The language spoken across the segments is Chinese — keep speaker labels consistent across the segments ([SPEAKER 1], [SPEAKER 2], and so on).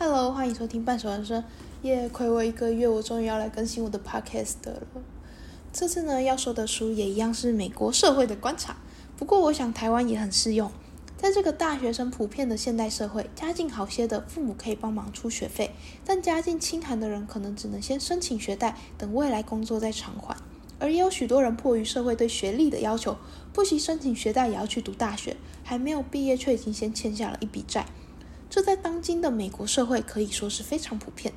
[SPEAKER 1] Hello，欢迎收听半熟人生。耶，亏我一个月，我终于要来更新我的 Podcast 了。这次呢，要说的书也一样是美国社会的观察，不过我想台湾也很适用。在这个大学生普遍的现代社会，家境好些的父母可以帮忙出学费，但家境清寒的人可能只能先申请学贷，等未来工作再偿还。而也有许多人迫于社会对学历的要求，不惜申请学贷也要去读大学，还没有毕业却已经先欠下了一笔债。这在当今的美国社会可以说是非常普遍。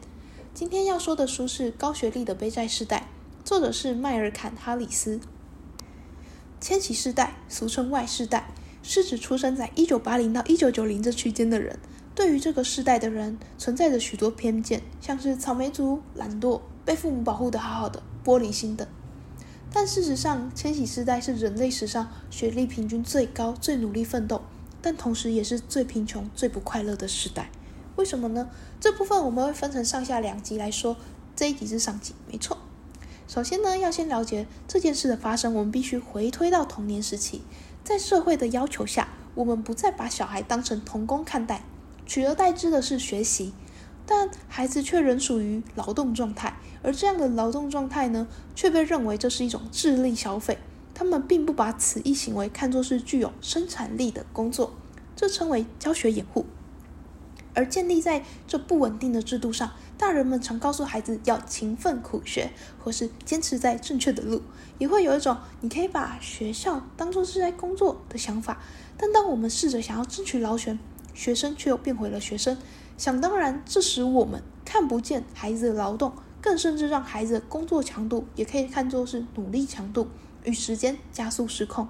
[SPEAKER 1] 今天要说的书是《高学历的背债世代》，作者是迈尔坎·哈里斯。千禧世代，俗称 Y 世代。是指出生在一九八零到一九九零这区间的人，对于这个世代的人存在着许多偏见，像是草莓族、懒惰、被父母保护的好好的、玻璃心等。但事实上，千禧世代是人类史上学历平均最高、最努力奋斗，但同时也是最贫穷、最不快乐的时代。为什么呢？这部分我们会分成上下两集来说，这一集是上集，没错。首先呢，要先了解这件事的发生，我们必须回推到童年时期。在社会的要求下，我们不再把小孩当成童工看待，取而代之的是学习，但孩子却仍属于劳动状态，而这样的劳动状态呢，却被认为这是一种智力消费。他们并不把此一行为看作是具有生产力的工作，这称为教学掩护。而建立在这不稳定的制度上，大人们常告诉孩子要勤奋苦学，或是坚持在正确的路，也会有一种你可以把学校当作是在工作的想法。但当我们试着想要争取劳权，学生却又变回了学生。想当然，这使我们看不见孩子的劳动，更甚至让孩子的工作强度也可以看作是努力强度，与时间加速失控。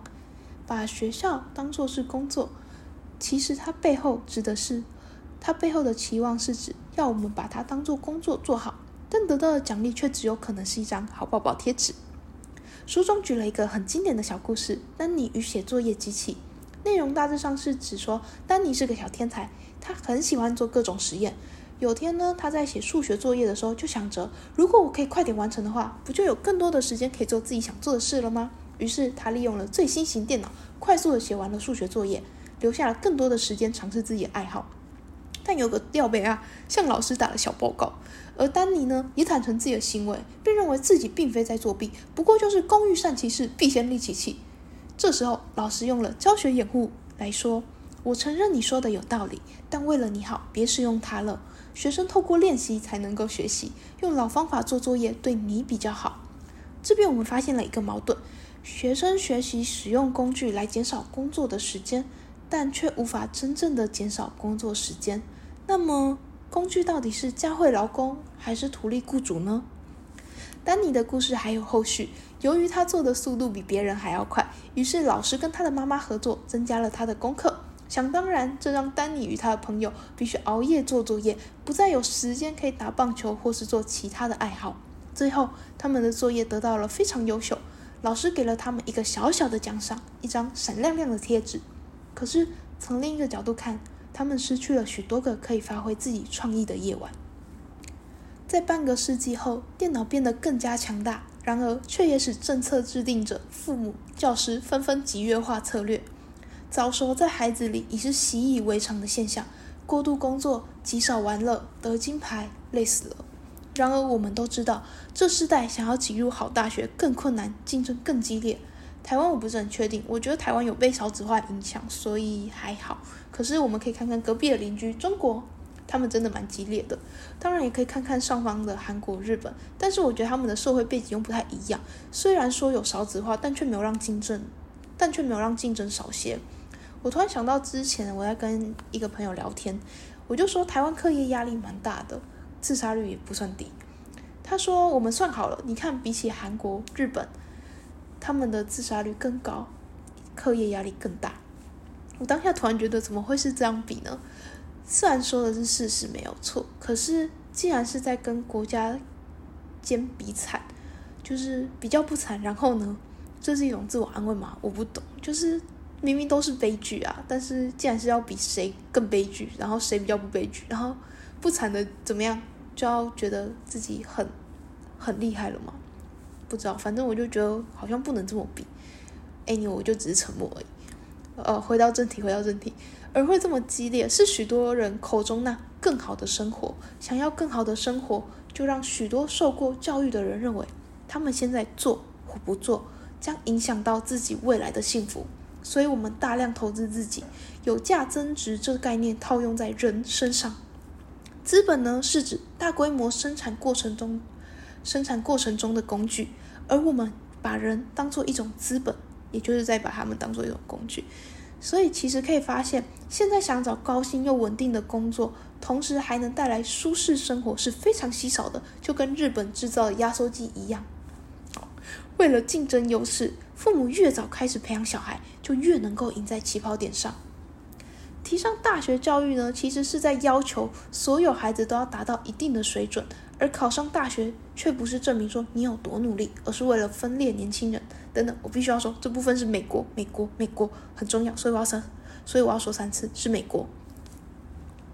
[SPEAKER 1] 把学校当作是工作，其实它背后指的是。它背后的期望是指要我们把它当做工作做好，但得到的奖励却只有可能是一张好宝宝贴纸。书中举了一个很经典的小故事：丹尼与写作业机器。内容大致上是指说，丹尼是个小天才，他很喜欢做各种实验。有天呢，他在写数学作业的时候，就想着，如果我可以快点完成的话，不就有更多的时间可以做自己想做的事了吗？于是他利用了最新型电脑，快速的写完了数学作业，留下了更多的时间尝试自己的爱好。但有个吊贝啊，向老师打了小报告，而丹尼呢也坦诚自己的行为，并认为自己并非在作弊，不过就是工欲善其事，必先利其器。这时候，老师用了教学掩护来说：“我承认你说的有道理，但为了你好，别使用它了。学生透过练习才能够学习，用老方法做作业对你比较好。”这边我们发现了一个矛盾：学生学习使用工具来减少工作的时间。但却无法真正的减少工作时间。那么，工具到底是教会劳工，还是图利雇主呢？丹尼的故事还有后续。由于他做的速度比别人还要快，于是老师跟他的妈妈合作，增加了他的功课。想当然，这让丹尼与他的朋友必须熬夜做作业，不再有时间可以打棒球或是做其他的爱好。最后，他们的作业得到了非常优秀，老师给了他们一个小小的奖赏，一张闪亮亮的贴纸。可是，从另一个角度看，他们失去了许多个可以发挥自己创意的夜晚。在半个世纪后，电脑变得更加强大，然而却也使政策制定者、父母、教师纷纷集约化策略。早熟在孩子里已是习以为常的现象。过度工作、极少玩乐、得金牌、累死了。然而，我们都知道，这世代想要挤入好大学更困难，竞争更激烈。台湾我不是很确定，我觉得台湾有被少子化影响，所以还好。可是我们可以看看隔壁的邻居中国，他们真的蛮激烈的。当然也可以看看上方的韩国、日本，但是我觉得他们的社会背景又不太一样。虽然说有少子化，但却没有让竞争，但却没有让竞争少些。我突然想到之前我在跟一个朋友聊天，我就说台湾课业压力蛮大的，自杀率也不算低。他说我们算好了，你看比起韩国、日本。他们的自杀率更高，课业压力更大。我当下突然觉得，怎么会是这样比呢？虽然说的是事实没有错，可是既然是在跟国家间比惨，就是比较不惨，然后呢，这是一种自我安慰吗？我不懂，就是明明都是悲剧啊，但是既然是要比谁更悲剧，然后谁比较不悲剧，然后不惨的怎么样，就要觉得自己很很厉害了吗？不知道，反正我就觉得好像不能这么比。哎，你我就只是沉默而已。呃，回到正题，回到正题，而会这么激烈，是许多人口中那更好的生活。想要更好的生活，就让许多受过教育的人认为，他们现在做或不做，将影响到自己未来的幸福。所以，我们大量投资自己，有价增值这个概念套用在人身上。资本呢，是指大规模生产过程中生产过程中的工具，而我们把人当做一种资本，也就是在把他们当做一种工具。所以，其实可以发现，现在想找高薪又稳定的工作，同时还能带来舒适生活，是非常稀少的，就跟日本制造的压缩机一样。为了竞争优势，父母越早开始培养小孩，就越能够赢在起跑点上。提倡大学教育呢，其实是在要求所有孩子都要达到一定的水准，而考上大学却不是证明说你有多努力，而是为了分裂年轻人等等。我必须要说，这部分是美国，美国，美国很重要，所以我要三，所以我要说三次是美国。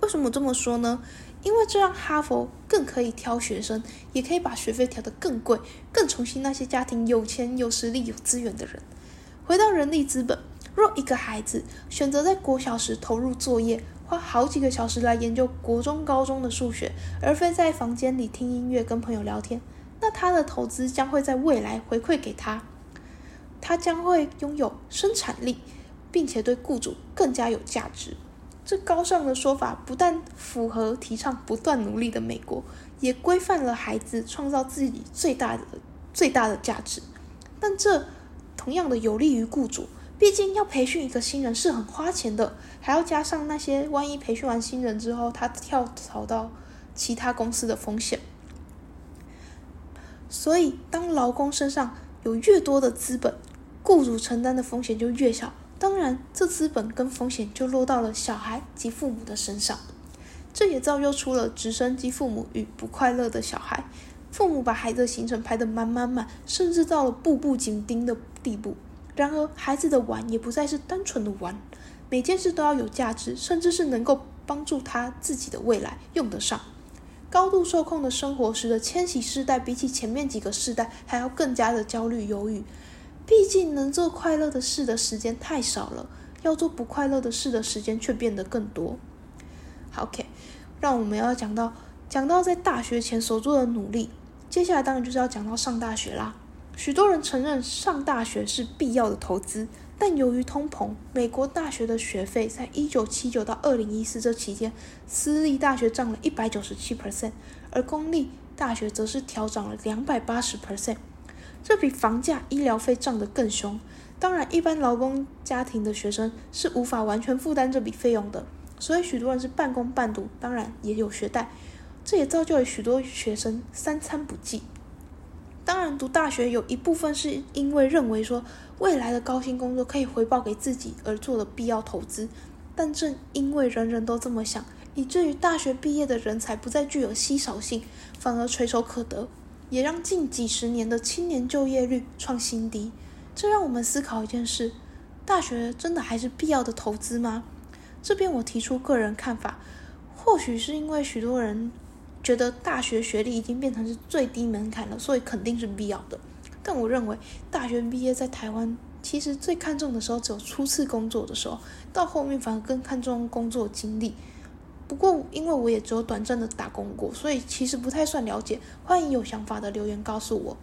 [SPEAKER 1] 为什么这么说呢？因为这让哈佛更可以挑学生，也可以把学费调得更贵，更宠幸那些家庭有钱、有实力、有资源的人。回到人力资本。若一个孩子选择在国小时投入作业，花好几个小时来研究国中、高中的数学，而非在房间里听音乐、跟朋友聊天，那他的投资将会在未来回馈给他，他将会拥有生产力，并且对雇主更加有价值。这高尚的说法不但符合提倡不断努力的美国，也规范了孩子创造自己最大的最大的价值。但这同样的有利于雇主。毕竟要培训一个新人是很花钱的，还要加上那些万一培训完新人之后他跳槽到其他公司的风险。所以，当劳工身上有越多的资本，雇主承担的风险就越小。当然，这资本跟风险就落到了小孩及父母的身上。这也造就出了直升机父母与不快乐的小孩。父母把孩子的行程排得满满满，甚至到了步步紧盯的地步。然而，孩子的玩也不再是单纯的玩，每件事都要有价值，甚至是能够帮助他自己的未来用得上。高度受控的生活使得千禧世代比起前面几个世代还要更加的焦虑忧郁。毕竟能做快乐的事的时间太少了，要做不快乐的事的时间却变得更多。好，OK，让我们要讲到讲到在大学前所做的努力，接下来当然就是要讲到上大学啦。许多人承认上大学是必要的投资，但由于通膨，美国大学的学费在一九七九到二零一四这期间，私立大学涨了一百九十七 percent，而公立大学则是调涨了两百八十 percent，这比房价、医疗费涨得更凶。当然，一般劳工家庭的学生是无法完全负担这笔费用的，所以许多人是半工半读，当然也有学贷，这也造就了许多学生三餐不继。当然，读大学有一部分是因为认为说未来的高薪工作可以回报给自己而做的必要投资，但正因为人人都这么想，以至于大学毕业的人才不再具有稀少性，反而垂手可得，也让近几十年的青年就业率创新低。这让我们思考一件事：大学真的还是必要的投资吗？这边我提出个人看法，或许是因为许多人。觉得大学学历已经变成是最低门槛了，所以肯定是必要的。但我认为大学毕业在台湾其实最看重的时候只有初次工作的时候，到后面反而更看重工作经历。不过因为我也只有短暂的打工过，所以其实不太算了解。欢迎有想法的留言告诉我。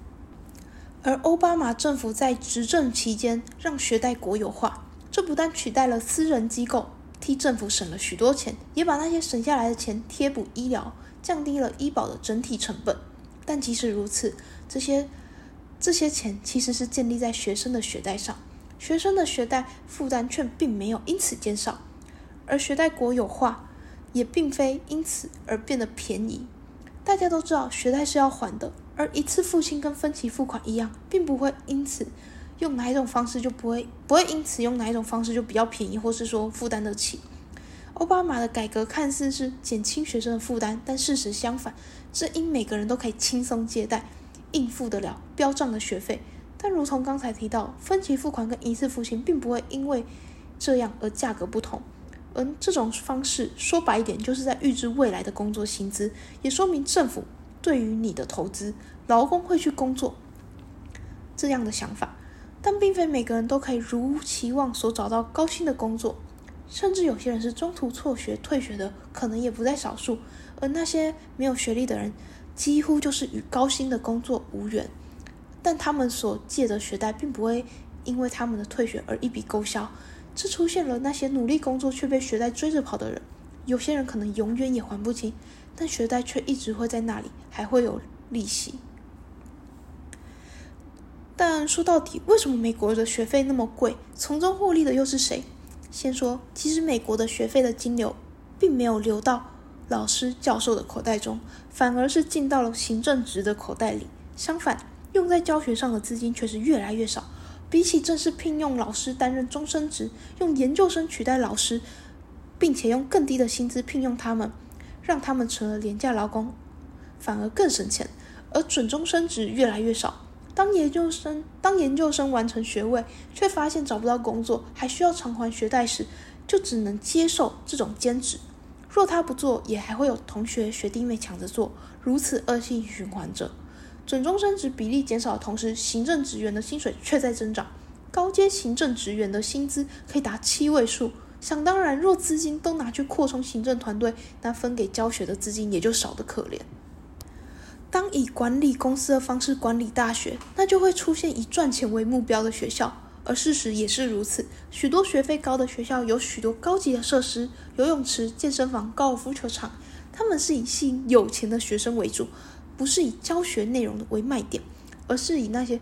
[SPEAKER 1] 而奥巴马政府在执政期间让学贷国有化，这不但取代了私人机构，替政府省了许多钱，也把那些省下来的钱贴补医疗。降低了医保的整体成本，但即使如此，这些这些钱其实是建立在学生的学贷上，学生的学贷负担却并没有因此减少，而学贷国有化也并非因此而变得便宜。大家都知道，学贷是要还的，而一次付清跟分期付款一样，并不会因此用哪一种方式就不会不会因此用哪一种方式就比较便宜，或是说负担得起。奥巴马的改革看似是减轻学生的负担，但事实相反，是因每个人都可以轻松借贷，应付得了飙涨的学费。但如同刚才提到，分期付款跟一次付清并不会因为这样而价格不同。而这种方式说白一点，就是在预支未来的工作薪资，也说明政府对于你的投资，劳工会去工作这样的想法。但并非每个人都可以如期望所找到高薪的工作。甚至有些人是中途辍学、退学的，可能也不在少数。而那些没有学历的人，几乎就是与高薪的工作无缘。但他们所借的学贷，并不会因为他们的退学而一笔勾销。这出现了那些努力工作却被学贷追着跑的人。有些人可能永远也还不清，但学贷却一直会在那里，还会有利息。但说到底，为什么美国的学费那么贵？从中获利的又是谁？先说，其实美国的学费的金流并没有流到老师、教授的口袋中，反而是进到了行政职的口袋里。相反，用在教学上的资金却是越来越少。比起正式聘用老师担任终身职，用研究生取代老师。并且用更低的薪资聘用他们，让他们成了廉价劳工，反而更省钱。而准终身职越来越少，当研究生当研究生完成学位，却发现找不到工作，还需要偿还学贷时，就只能接受这种兼职。若他不做，也还会有同学学弟妹抢着做，如此恶性循环着。准终身职比例减少的同时，行政职员的薪水却在增长，高阶行政职员的薪资可以达七位数。想当然，若资金都拿去扩充行政团队，那分给教学的资金也就少得可怜。当以管理公司的方式管理大学，那就会出现以赚钱为目标的学校，而事实也是如此。许多学费高的学校有许多高级的设施，游泳池、健身房、高尔夫球场，他们是以吸引有钱的学生为主，不是以教学内容为卖点，而是以那些。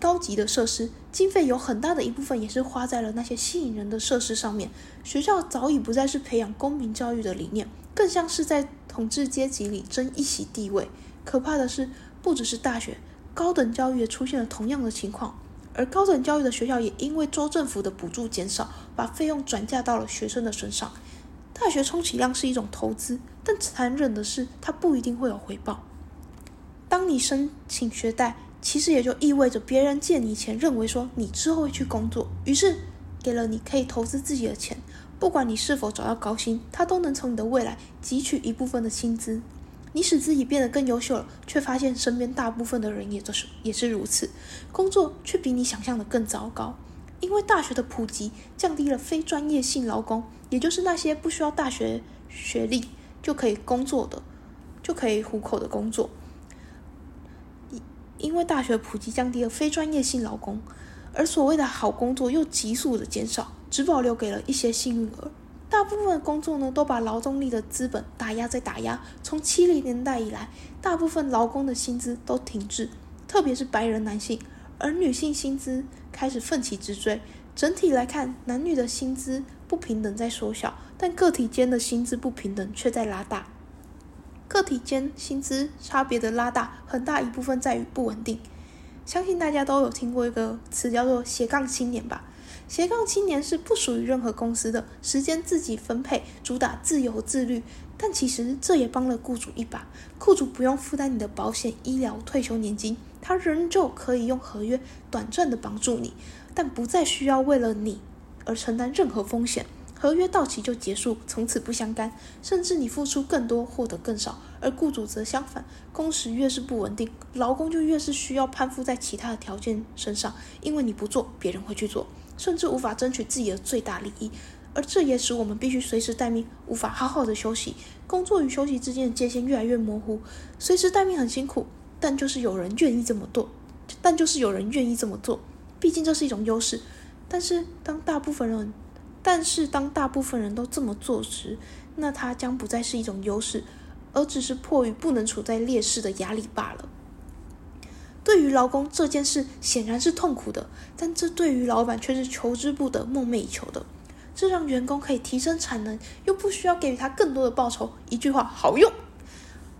[SPEAKER 1] 高级的设施经费有很大的一部分也是花在了那些吸引人的设施上面。学校早已不再是培养公民教育的理念，更像是在统治阶级里争一席地位。可怕的是，不只是大学，高等教育也出现了同样的情况。而高等教育的学校也因为州政府的补助减少，把费用转嫁到了学生的身上。大学充其量是一种投资，但残忍的是，它不一定会有回报。当你申请学贷。其实也就意味着别人借你钱，认为说你之后会去工作，于是给了你可以投资自己的钱。不管你是否找到高薪，他都能从你的未来汲取一部分的薪资。你使自己变得更优秀了，却发现身边大部分的人也都是也是如此，工作却比你想象的更糟糕。因为大学的普及降低了非专业性劳工，也就是那些不需要大学学历就可以工作的、就可以糊口的工作。因为大学普及降低了非专业性劳工，而所谓的好工作又急速的减少，只保留给了一些幸运儿。大部分工作呢，都把劳动力的资本打压在打压。从七零年代以来，大部分劳工的薪资都停滞，特别是白人男性，而女性薪资开始奋起直追。整体来看，男女的薪资不平等在缩小，但个体间的薪资不平等却在拉大。个体间薪资差别的拉大，很大一部分在于不稳定。相信大家都有听过一个词叫做“斜杠青年”吧？斜杠青年是不属于任何公司的，时间自己分配，主打自由自律。但其实这也帮了雇主一把，雇主不用负担你的保险、医疗、退休年金，他仍旧可以用合约短暂的帮助你，但不再需要为了你而承担任何风险。合约到期就结束，从此不相干，甚至你付出更多，获得更少。而雇主则相反，工时越是不稳定，劳工就越是需要攀附在其他的条件身上，因为你不做，别人会去做，甚至无法争取自己的最大利益。而这也使我们必须随时待命，无法好好的休息。工作与休息之间的界限越来越模糊，随时待命很辛苦，但就是有人愿意这么做，但就是有人愿意这么做，毕竟这是一种优势。但是当大部分人但是，当大部分人都这么做时，那它将不再是一种优势，而只是迫于不能处在劣势的压力罢了。对于劳工这件事显然是痛苦的，但这对于老板却是求之不得、梦寐以求的。这让员工可以提升产能，又不需要给予他更多的报酬。一句话，好用。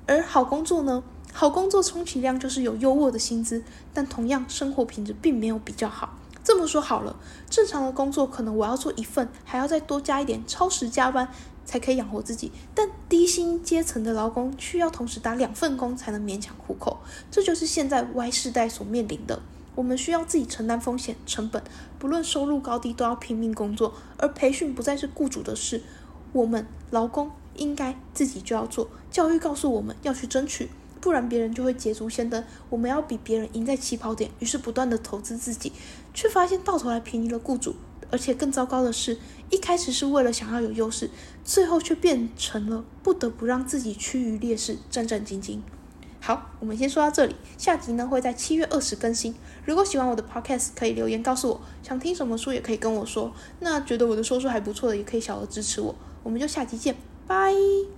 [SPEAKER 1] 而好工作呢？好工作充其量就是有优渥的薪资，但同样生活品质并没有比较好。这么说好了，正常的工作可能我要做一份，还要再多加一点超时加班才可以养活自己。但低薪阶层的劳工需要同时打两份工才能勉强糊口，这就是现在 Y 世代所面临的。我们需要自己承担风险成本，不论收入高低都要拼命工作，而培训不再是雇主的事，我们劳工应该自己就要做。教育告诉我们要去争取。不然别人就会捷足先登，我们要比别人赢在起跑点，于是不断的投资自己，却发现到头来便宜了雇主，而且更糟糕的是，一开始是为了想要有优势，最后却变成了不得不让自己趋于劣势，战战兢兢。好，我们先说到这里，下集呢会在七月二十更新。如果喜欢我的 podcast，可以留言告诉我，想听什么书也可以跟我说。那觉得我的说书还不错的，也可以小额支持我。我们就下集见，拜。